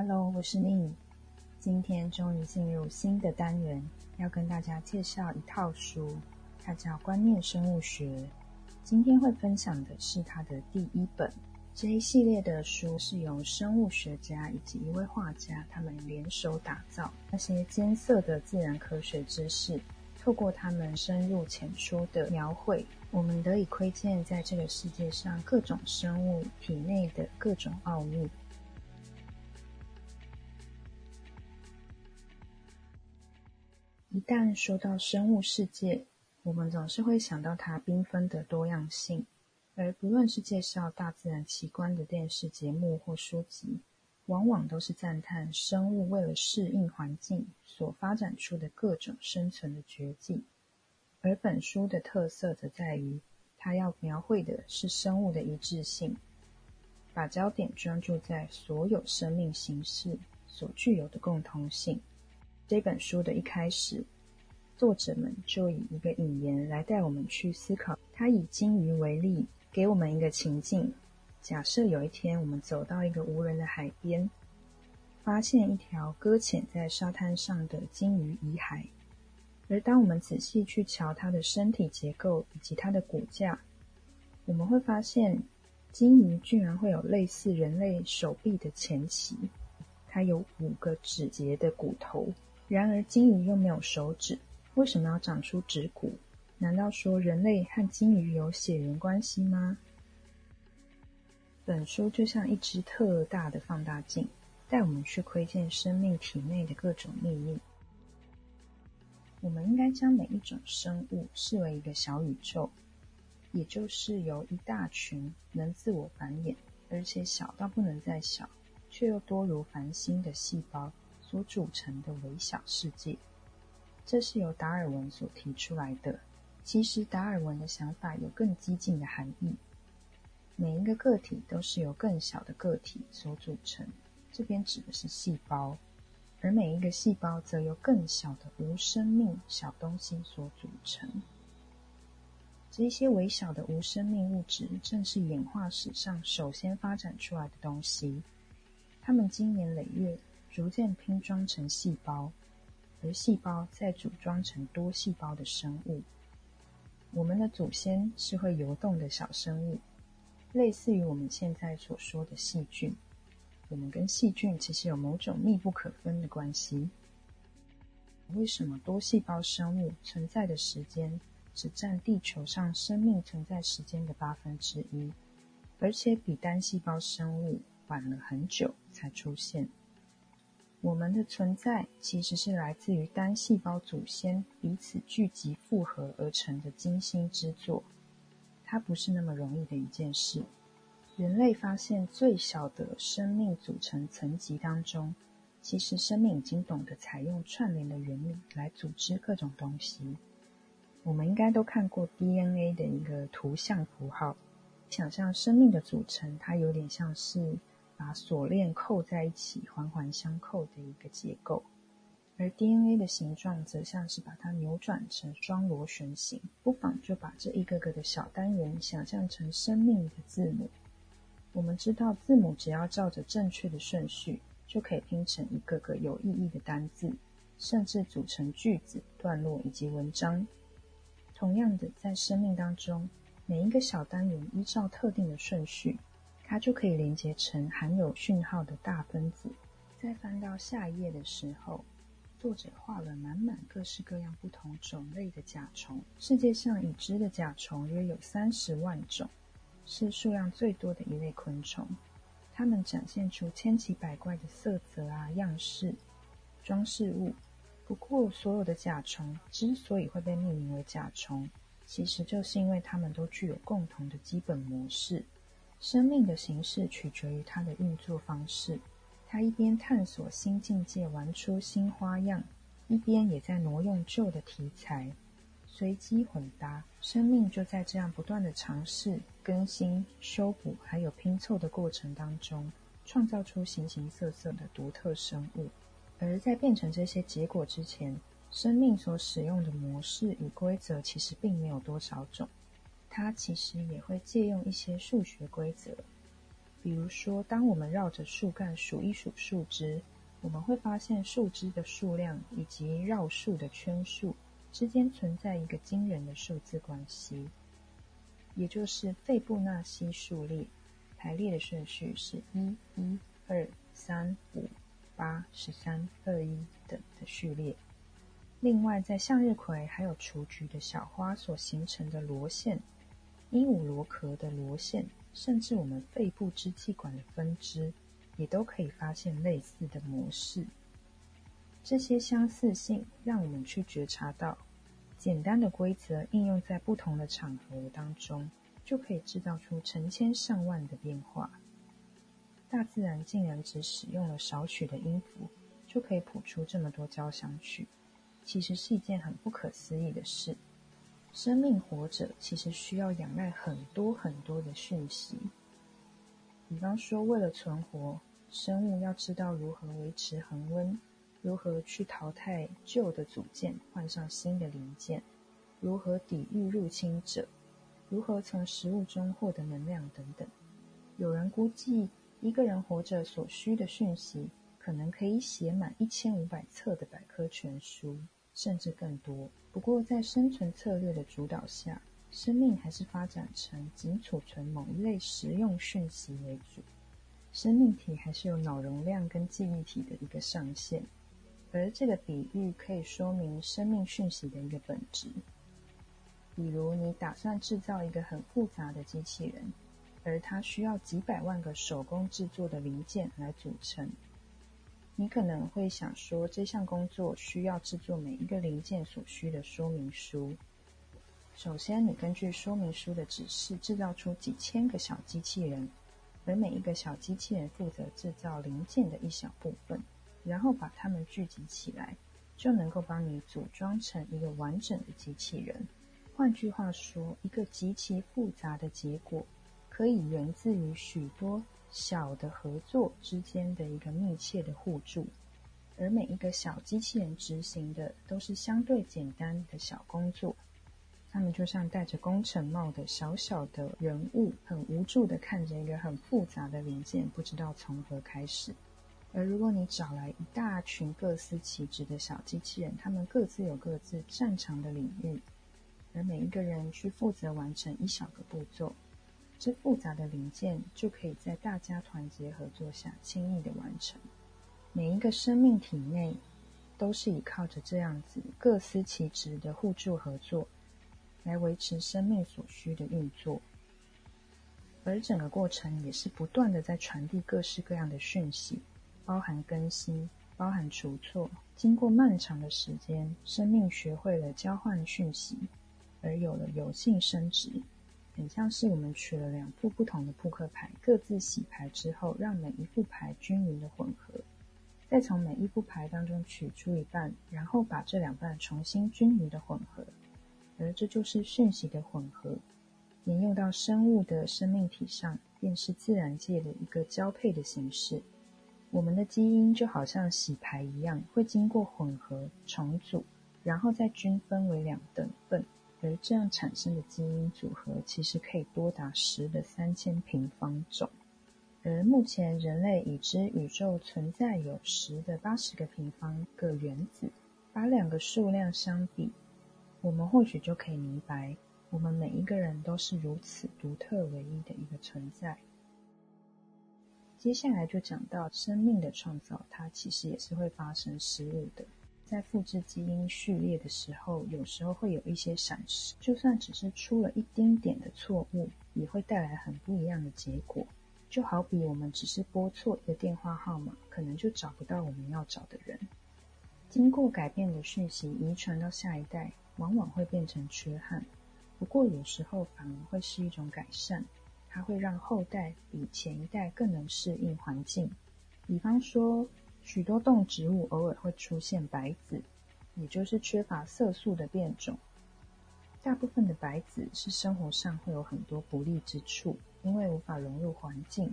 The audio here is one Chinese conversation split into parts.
Hello，我是宁。今天终于进入新的单元，要跟大家介绍一套书，它叫《观念生物学》。今天会分享的是它的第一本。这一系列的书是由生物学家以及一位画家他们联手打造，那些艰涩的自然科学知识，透过他们深入浅出的描绘，我们得以窥见在这个世界上各种生物体内的各种奥秘。旦说到生物世界，我们总是会想到它缤纷的多样性。而不论是介绍大自然奇观的电视节目或书籍，往往都是赞叹生物为了适应环境所发展出的各种生存的绝技。而本书的特色则在于，它要描绘的是生物的一致性，把焦点专注在所有生命形式所具有的共同性。这本书的一开始，作者们就以一个引言来带我们去思考。他以鲸鱼为例。给我们一个情境：假设有一天我们走到一个无人的海边，发现一条搁浅在沙滩上的鲸鱼遗骸。而当我们仔细去瞧它的身体结构以及它的骨架，我们会发现，鲸鱼居然会有类似人类手臂的前鳍，它有五个指节的骨头。然而，鲸鱼又没有手指，为什么要长出指骨？难道说人类和鲸鱼有血缘关系吗？本书就像一只特大的放大镜，带我们去窥见生命体内的各种秘密。我们应该将每一种生物视为一个小宇宙，也就是由一大群能自我繁衍，而且小到不能再小，却又多如繁星的细胞所组成的微小世界。这是由达尔文所提出来的。其实，达尔文的想法有更激进的含义。每一个个体都是由更小的个体所组成，这边指的是细胞，而每一个细胞则由更小的无生命小东西所组成。这些微小的无生命物质，正是演化史上首先发展出来的东西。它们经年累月，逐渐拼装成细胞，而细胞再组装成多细胞的生物。我们的祖先是会游动的小生物，类似于我们现在所说的细菌。我们跟细菌其实有某种密不可分的关系。为什么多细胞生物存在的时间只占地球上生命存在时间的八分之一，而且比单细胞生物晚了很久才出现？我们的存在其实是来自于单细胞祖先彼此聚集复合而成的精心之作，它不是那么容易的一件事。人类发现最小的生命组成层级当中，其实生命已经懂得采用串联的原理来组织各种东西。我们应该都看过 DNA 的一个图像符号，想象生命的组成，它有点像是。把锁链扣在一起，环环相扣的一个结构，而 DNA 的形状则像是把它扭转成双螺旋形。不妨就把这一个个的小单元想象成生命的字母。我们知道，字母只要照着正确的顺序，就可以拼成一个个有意义的单字，甚至组成句子、段落以及文章。同样的，在生命当中，每一个小单元依照特定的顺序。它就可以连接成含有讯号的大分子。在翻到下一页的时候，作者画了满满各式各样不同种类的甲虫。世界上已知的甲虫约有三十万种，是数量最多的一类昆虫。它们展现出千奇百怪的色泽啊、样式、装饰物。不过，所有的甲虫之所以会被命名为甲虫，其实就是因为它们都具有共同的基本模式。生命的形式取决于它的运作方式。它一边探索新境界，玩出新花样，一边也在挪用旧的题材，随机混搭。生命就在这样不断的尝试、更新、修补，还有拼凑的过程当中，创造出形形色色的独特生物。而在变成这些结果之前，生命所使用的模式与规则其实并没有多少种。它其实也会借用一些数学规则，比如说，当我们绕着树干数一数树枝，我们会发现树枝的数量以及绕树的圈数之间存在一个惊人的数字关系，也就是费布纳西数列。排列的顺序是一、一、二、三、五、八、十三、二、一等的序列。另外，在向日葵还有雏菊的小花所形成的螺线，鹦鹉螺壳的螺线。甚至我们肺部支气管的分支，也都可以发现类似的模式。这些相似性让我们去觉察到，简单的规则应用在不同的场合当中，就可以制造出成千上万的变化。大自然竟然只使用了少许的音符，就可以谱出这么多交响曲，其实是一件很不可思议的事。生命活着其实需要仰赖很多很多的讯息，比方说，为了存活，生物要知道如何维持恒温，如何去淘汰旧的组件，换上新的零件，如何抵御入侵者，如何从食物中获得能量等等。有人估计，一个人活着所需的讯息，可能可以写满一千五百册的百科全书。甚至更多。不过，在生存策略的主导下，生命还是发展成仅储存某一类实用讯息为主。生命体还是有脑容量跟记忆体的一个上限，而这个比喻可以说明生命讯息的一个本质。比如，你打算制造一个很复杂的机器人，而它需要几百万个手工制作的零件来组成。你可能会想说，这项工作需要制作每一个零件所需的说明书。首先，你根据说明书的指示制造出几千个小机器人，而每一个小机器人负责制造零件的一小部分，然后把它们聚集起来，就能够帮你组装成一个完整的机器人。换句话说，一个极其复杂的结果，可以源自于许多。小的合作之间的一个密切的互助，而每一个小机器人执行的都是相对简单的小工作，他们就像戴着工程帽的小小的人物，很无助的看着一个很复杂的零件，不知道从何开始。而如果你找来一大群各司其职的小机器人，他们各自有各自擅长的领域，而每一个人去负责完成一小个步骤。这复杂的零件就可以在大家团结合作下轻易的完成。每一个生命体内都是依靠着这样子各司其职的互助合作，来维持生命所需的运作。而整个过程也是不断的在传递各式各样的讯息，包含更新，包含除错。经过漫长的时间，生命学会了交换讯息，而有了有性生殖。很像是我们取了两副不同的扑克牌，各自洗牌之后，让每一副牌均匀的混合，再从每一副牌当中取出一半，然后把这两半重新均匀的混合，而这就是讯息的混合。沿用到生物的生命体上，便是自然界的一个交配的形式。我们的基因就好像洗牌一样，会经过混合重组，然后再均分为两等份。而这样产生的基因组合，其实可以多达十的三千平方种。而目前人类已知宇宙存在有十的八十个平方个原子，把两个数量相比，我们或许就可以明白，我们每一个人都是如此独特唯一的一个存在。接下来就讲到生命的创造，它其实也是会发生失误的。在复制基因序列的时候，有时候会有一些闪失，就算只是出了一丁点的错误，也会带来很不一样的结果。就好比我们只是拨错一个电话号码，可能就找不到我们要找的人。经过改变的讯息遗传到下一代，往往会变成缺憾，不过有时候反而会是一种改善，它会让后代比前一代更能适应环境。比方说。许多动植物偶尔会出现白子，也就是缺乏色素的变种。大部分的白子是生活上会有很多不利之处，因为无法融入环境。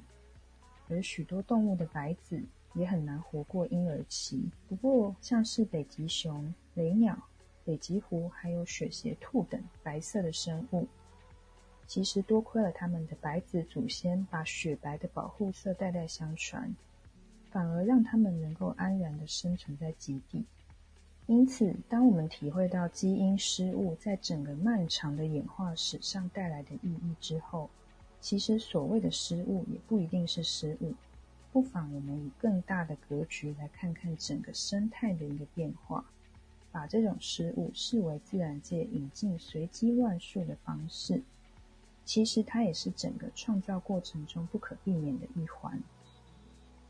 而许多动物的白子也很难活过婴儿期。不过，像是北极熊、雷鸟、北极狐，还有雪鞋兔等白色的生物，其实多亏了他们的白子祖先把雪白的保护色代代相传，反而让他们能够安然的生存在极地。因此，当我们体会到基因失误在整个漫长的演化史上带来的意义之后，其实所谓的失误也不一定是失误。不妨我们以更大的格局来看看整个生态的一个变化，把这种失误视为自然界引进随机乱数的方式。其实它也是整个创造过程中不可避免的一环。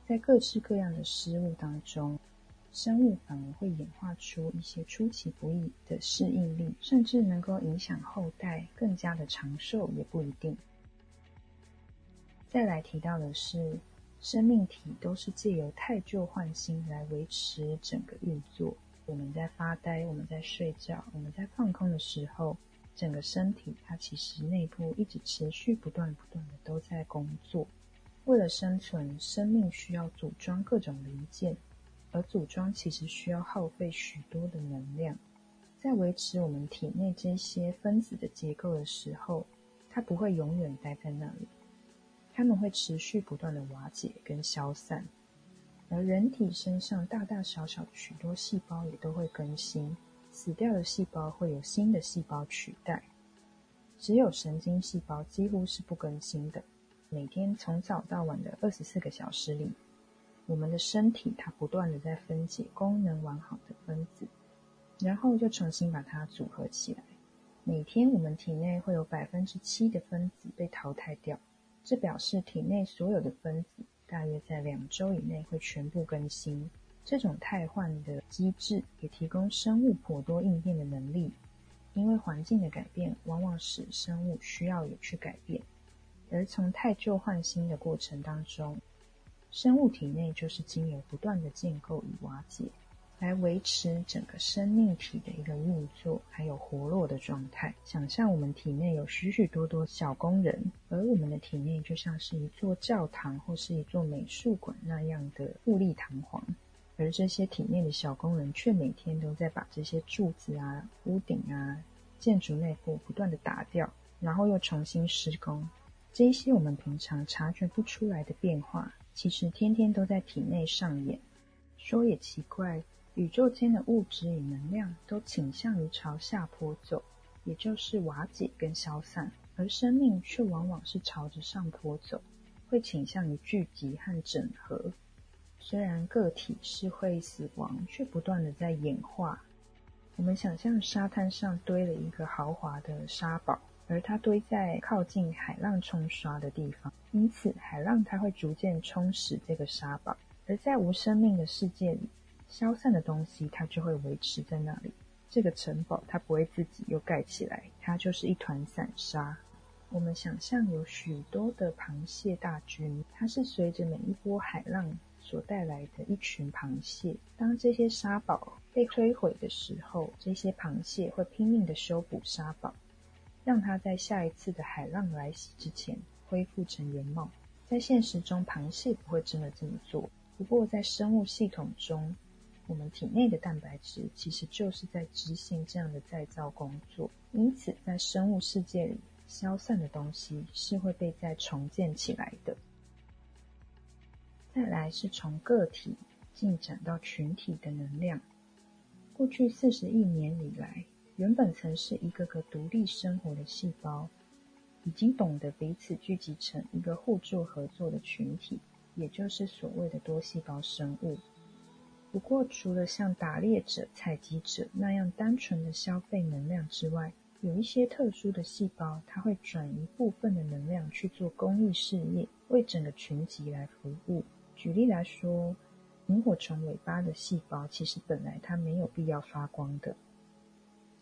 在各式各样的失误当中，生物反而会演化出一些出其不意的适应力，甚至能够影响后代更加的长寿，也不一定。再来提到的是。生命体都是借由太旧换新来维持整个运作。我们在发呆，我们在睡觉，我们在放空的时候，整个身体它其实内部一直持续不断不断的都在工作。为了生存，生命需要组装各种零件，而组装其实需要耗费许多的能量。在维持我们体内这些分子的结构的时候，它不会永远待在那里。它们会持续不断的瓦解跟消散，而人体身上大大小小的许多细胞也都会更新，死掉的细胞会有新的细胞取代，只有神经细胞几乎是不更新的。每天从早到晚的二十四个小时里，我们的身体它不断的在分解功能完好的分子，然后就重新把它组合起来。每天我们体内会有百分之七的分子被淘汰掉。这表示体内所有的分子大约在两周以内会全部更新。这种汰换的机制也提供生物颇多应变的能力，因为环境的改变往往使生物需要也去改变。而从汰旧换新的过程当中，生物体内就是经由不断的建构与瓦解。来维持整个生命体的一个运作，还有活络的状态。想象我们体内有许许多多小工人，而我们的体内就像是一座教堂或是一座美术馆那样的富丽堂皇。而这些体内的小工人却每天都在把这些柱子啊、屋顶啊、建筑内部不断的打掉，然后又重新施工。这一些我们平常察觉不出来的变化，其实天天都在体内上演。说也奇怪。宇宙间的物质与能量都倾向于朝下坡走，也就是瓦解跟消散，而生命却往往是朝着上坡走，会倾向于聚集和整合。虽然个体是会死亡，却不断的在演化。我们想象沙滩上堆了一个豪华的沙堡，而它堆在靠近海浪冲刷的地方，因此海浪它会逐渐冲蚀这个沙堡。而在无生命的世界里，消散的东西，它就会维持在那里。这个城堡它不会自己又盖起来，它就是一团散沙。我们想象有许多的螃蟹大军，它是随着每一波海浪所带来的一群螃蟹。当这些沙堡被摧毁的时候，这些螃蟹会拼命的修补沙堡，让它在下一次的海浪来袭之前恢复成原貌。在现实中，螃蟹不会真的这么做，不过在生物系统中。我们体内的蛋白质其实就是在执行这样的再造工作，因此在生物世界里，消散的东西是会被再重建起来的。再来是从个体进展到群体的能量。过去四十亿年以来，原本曾是一个个独立生活的细胞，已经懂得彼此聚集成一个互助合作的群体，也就是所谓的多细胞生物。不过，除了像打猎者、采集者那样单纯的消费能量之外，有一些特殊的细胞，它会转移部分的能量去做公益事业，为整个群集来服务。举例来说，萤火虫尾巴的细胞其实本来它没有必要发光的，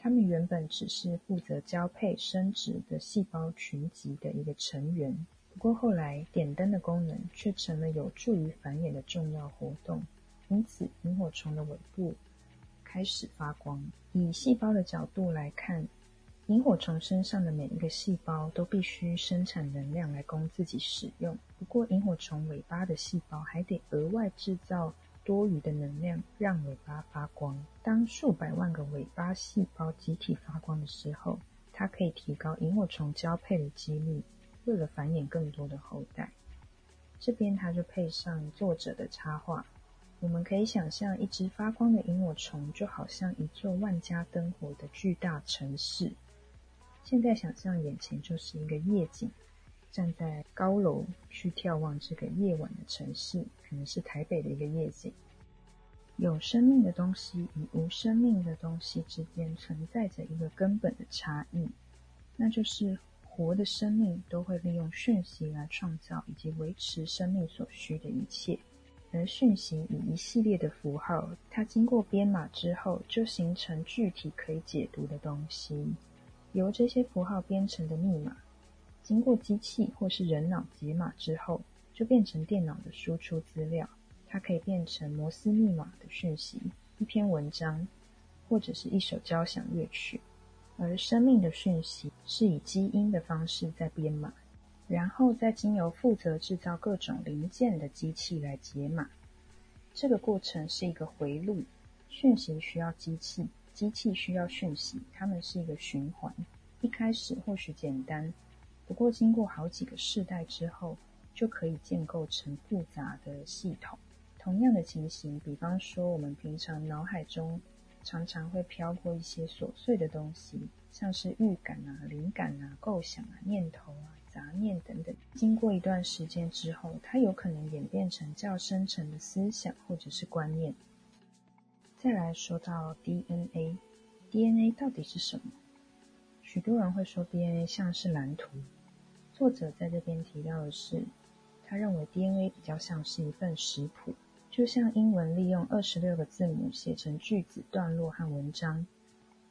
它们原本只是负责交配生殖的细胞群集的一个成员。不过后来，点灯的功能却成了有助于繁衍的重要活动。因此，萤火虫的尾部开始发光。以细胞的角度来看，萤火虫身上的每一个细胞都必须生产能量来供自己使用。不过，萤火虫尾巴的细胞还得额外制造多余的能量，让尾巴发光。当数百万个尾巴细胞集体发光的时候，它可以提高萤火虫交配的几率，为了繁衍更多的后代。这边它就配上作者的插画，我们可以想象一只发光的萤火虫，就好像一座万家灯火的巨大城市。现在想象眼前就是一个夜景，站在高楼去眺望这个夜晚的城市，可能是台北的一个夜景。有生命的东西与无生命的东西之间存在着一个根本的差异，那就是活的生命都会利用讯息来创造以及维持生命所需的一切，而讯息与一系列的符号，它经过编码之后就形成具体可以解读的东西，由这些符号编成的密码，经过机器或是人脑解码之后，就变成电脑的输出资料。它可以变成摩斯密码的讯息，一篇文章，或者是一首交响乐曲。而生命的讯息是以基因的方式在编码，然后再经由负责制造各种零件的机器来解码。这个过程是一个回路，讯息需要机器，机器需要讯息，它们是一个循环。一开始或许简单，不过经过好几个世代之后，就可以建构成复杂的系统。同样的情形，比方说，我们平常脑海中常常会飘过一些琐碎的东西，像是预感啊、灵感啊、构想啊、念头啊、杂念等等。经过一段时间之后，它有可能演变成较深层的思想或者是观念。再来说到 DNA，DNA 到底是什么？许多人会说 DNA 像是蓝图。作者在这边提到的是，他认为 DNA 比较像是一份食谱。就像英文利用二十六个字母写成句子、段落和文章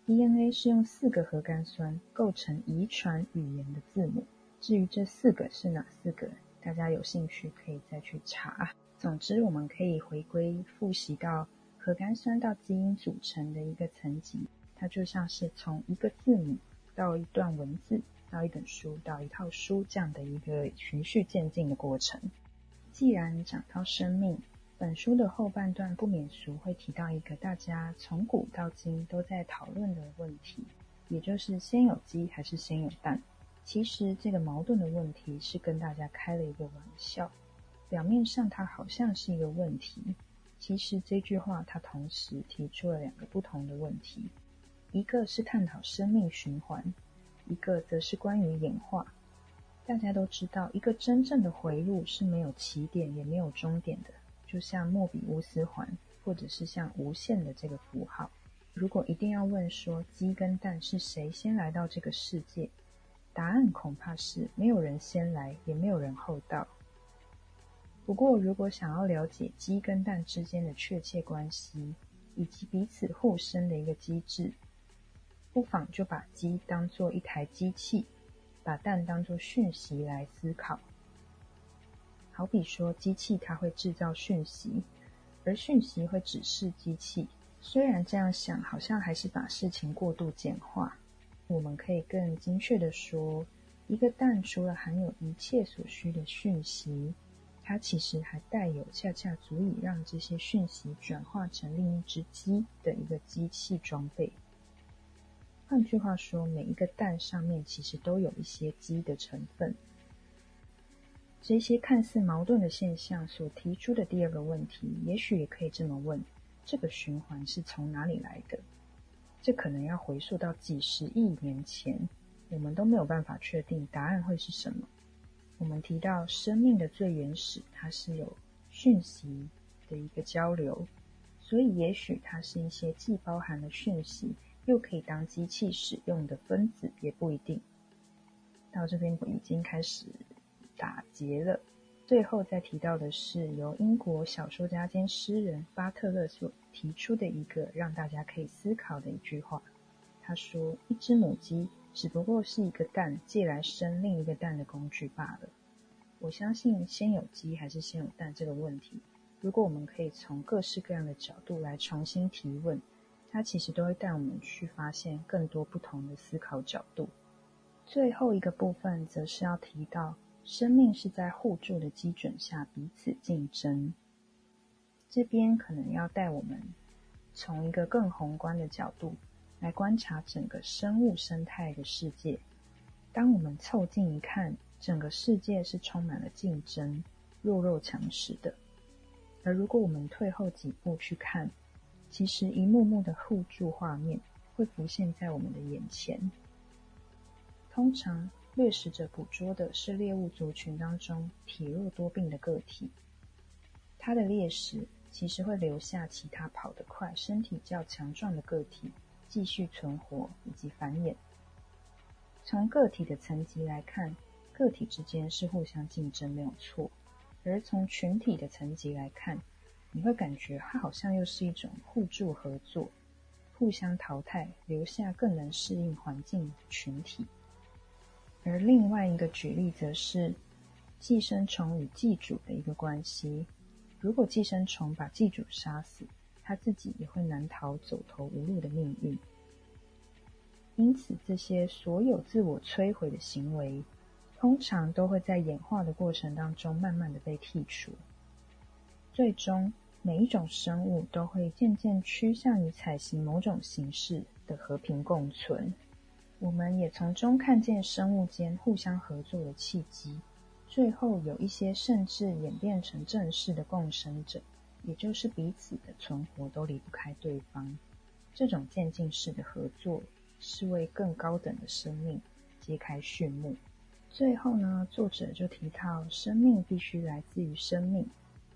，DNA 是用四个核苷酸构成遗传语言的字母。至于这四个是哪四个，大家有兴趣可以再去查。总之，我们可以回归复习到核苷酸到基因组成的一个层级，它就像是从一个字母到一段文字，到一本书，到一套书这样的一个循序渐进的过程。既然讲到生命，本书的后半段不免俗会提到一个大家从古到今都在讨论的问题，也就是先有鸡还是先有蛋。其实这个矛盾的问题是跟大家开了一个玩笑，表面上它好像是一个问题，其实这句话它同时提出了两个不同的问题，一个是探讨生命循环，一个则是关于演化。大家都知道，一个真正的回路是没有起点也没有终点的。就像莫比乌斯环，或者是像无限的这个符号。如果一定要问说鸡跟蛋是谁先来到这个世界，答案恐怕是没有人先来，也没有人后到。不过，如果想要了解鸡跟蛋之间的确切关系，以及彼此互生的一个机制，不妨就把鸡当做一台机器，把蛋当做讯息来思考。好比说，机器它会制造讯息，而讯息会指示机器。虽然这样想，好像还是把事情过度简化。我们可以更精确的说，一个蛋除了含有一切所需的讯息，它其实还带有恰恰足以让这些讯息转化成另一只鸡的一个机器装备。换句话说，每一个蛋上面其实都有一些鸡的成分。这些看似矛盾的现象所提出的第二个问题，也许也可以这么问：这个循环是从哪里来的？这可能要回溯到几十亿年前，我们都没有办法确定答案会是什么。我们提到生命的最原始，它是有讯息的一个交流，所以也许它是一些既包含了讯息，又可以当机器使用的分子，也不一定。到这边已经开始。打结了。最后再提到的是，由英国小说家兼诗人巴特勒所提出的一个让大家可以思考的一句话。他说：“一只母鸡只不过是一个蛋借来生另一个蛋的工具罢了。”我相信先有鸡还是先有蛋这个问题，如果我们可以从各式各样的角度来重新提问，它其实都会带我们去发现更多不同的思考角度。最后一个部分则是要提到。生命是在互助的基准下彼此竞争。这边可能要带我们从一个更宏观的角度来观察整个生物生态的世界。当我们凑近一看，整个世界是充满了竞争、弱肉强食的；而如果我们退后几步去看，其实一幕幕的互助画面会浮现在我们的眼前。通常，掠食者捕捉的是猎物族群当中体弱多病的个体，它的猎食其实会留下其他跑得快、身体较强壮的个体继续存活以及繁衍。从个体的层级来看，个体之间是互相竞争没有错；而从群体的层级来看，你会感觉它好像又是一种互助合作、互相淘汰，留下更能适应环境的群体。而另外一个举例则是寄生虫与寄主的一个关系。如果寄生虫把寄主杀死，它自己也会难逃走投无路的命运。因此，这些所有自我摧毁的行为，通常都会在演化的过程当中慢慢的被剔除。最终，每一种生物都会渐渐趋向于采行某种形式的和平共存。我们也从中看见生物间互相合作的契机。最后，有一些甚至演变成正式的共生者，也就是彼此的存活都离不开对方。这种渐进式的合作。是为更高等的生命揭开序幕。最后呢，作者就提到，生命必须来自于生命，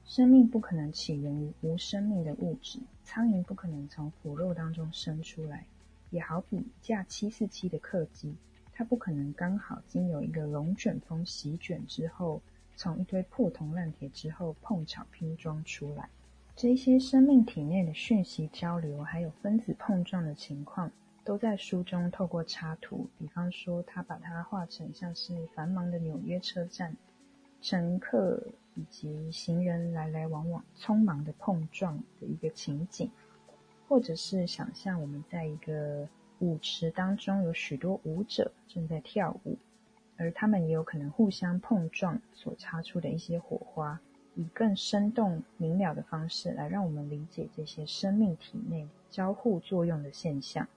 生命不可能起源于无生命的物质。苍蝇不可能从腐肉当中生出来，也好比一架七四七的客机，它不可能刚好经由一个龙卷风席卷之后，从一堆破铜烂铁之后碰巧拼装出来。这些生命体内的讯息交流，还有分子碰撞的情况。都在书中透过插图，比方说他把它画成像是繁忙的纽约车站，乘客以及行人来来往往，匆忙的碰撞的一个情景，或者是想象我们在一个舞池当中，有许多舞者正在跳舞，而他们也有可能互相碰撞所擦出的一些火花，以更生动明了的方式来让我们理解这些生命体内交互作用的现象。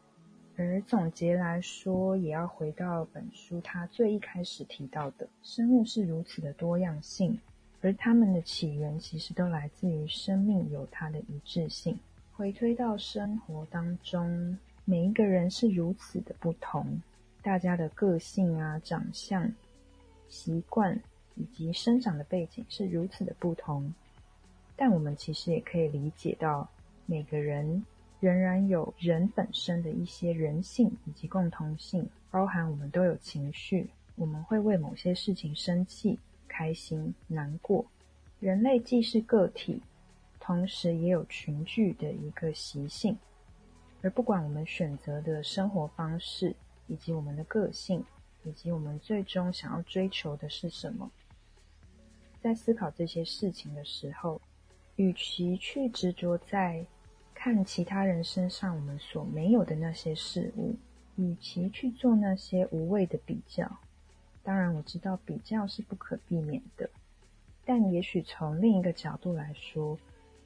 而总结来说，也要回到本书它最一开始提到的，生物是如此的多样性，而它们的起源其实都来自于生命有它的一致性。回推到生活当中，每一个人是如此的不同，大家的个性啊、长相、习惯以及生长的背景是如此的不同，但我们其实也可以理解到每个人。仍然有人本身的一些人性以及共同性，包含我们都有情绪，我们会为某些事情生气、开心、难过。人类既是个体，同时也有群聚的一个习性。而不管我们选择的生活方式，以及我们的个性，以及我们最终想要追求的是什么，在思考这些事情的时候，与其去执着在。看其他人身上我们所没有的那些事物，与其去做那些无谓的比较，当然我知道比较是不可避免的，但也许从另一个角度来说，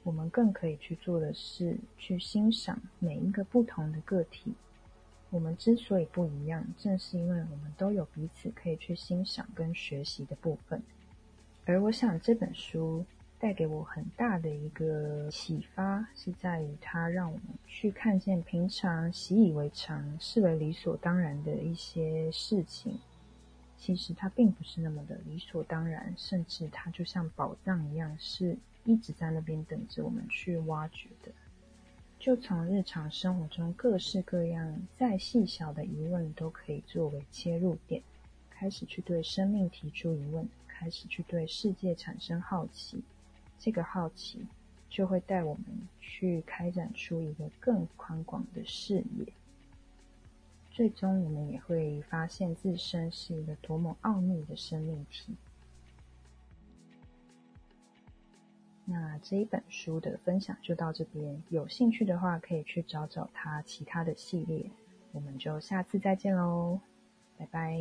我们更可以去做的是去欣赏每一个不同的个体。我们之所以不一样，正是因为我们都有彼此可以去欣赏跟学习的部分。而我想这本书。带给我很大的一个启发，是在于它让我们去看见平常习以为常、视为理所当然的一些事情，其实它并不是那么的理所当然，甚至它就像宝藏一样，是一直在那边等着我们去挖掘的。就从日常生活中各式各样再细小的疑问，都可以作为切入点，开始去对生命提出疑问，开始去对世界产生好奇。这个好奇就会带我们去开展出一个更宽广的视野，最终我们也会发现自身是一个多么奥秘的生命体。那这一本书的分享就到这边，有兴趣的话可以去找找它其他的系列。我们就下次再见喽，拜拜。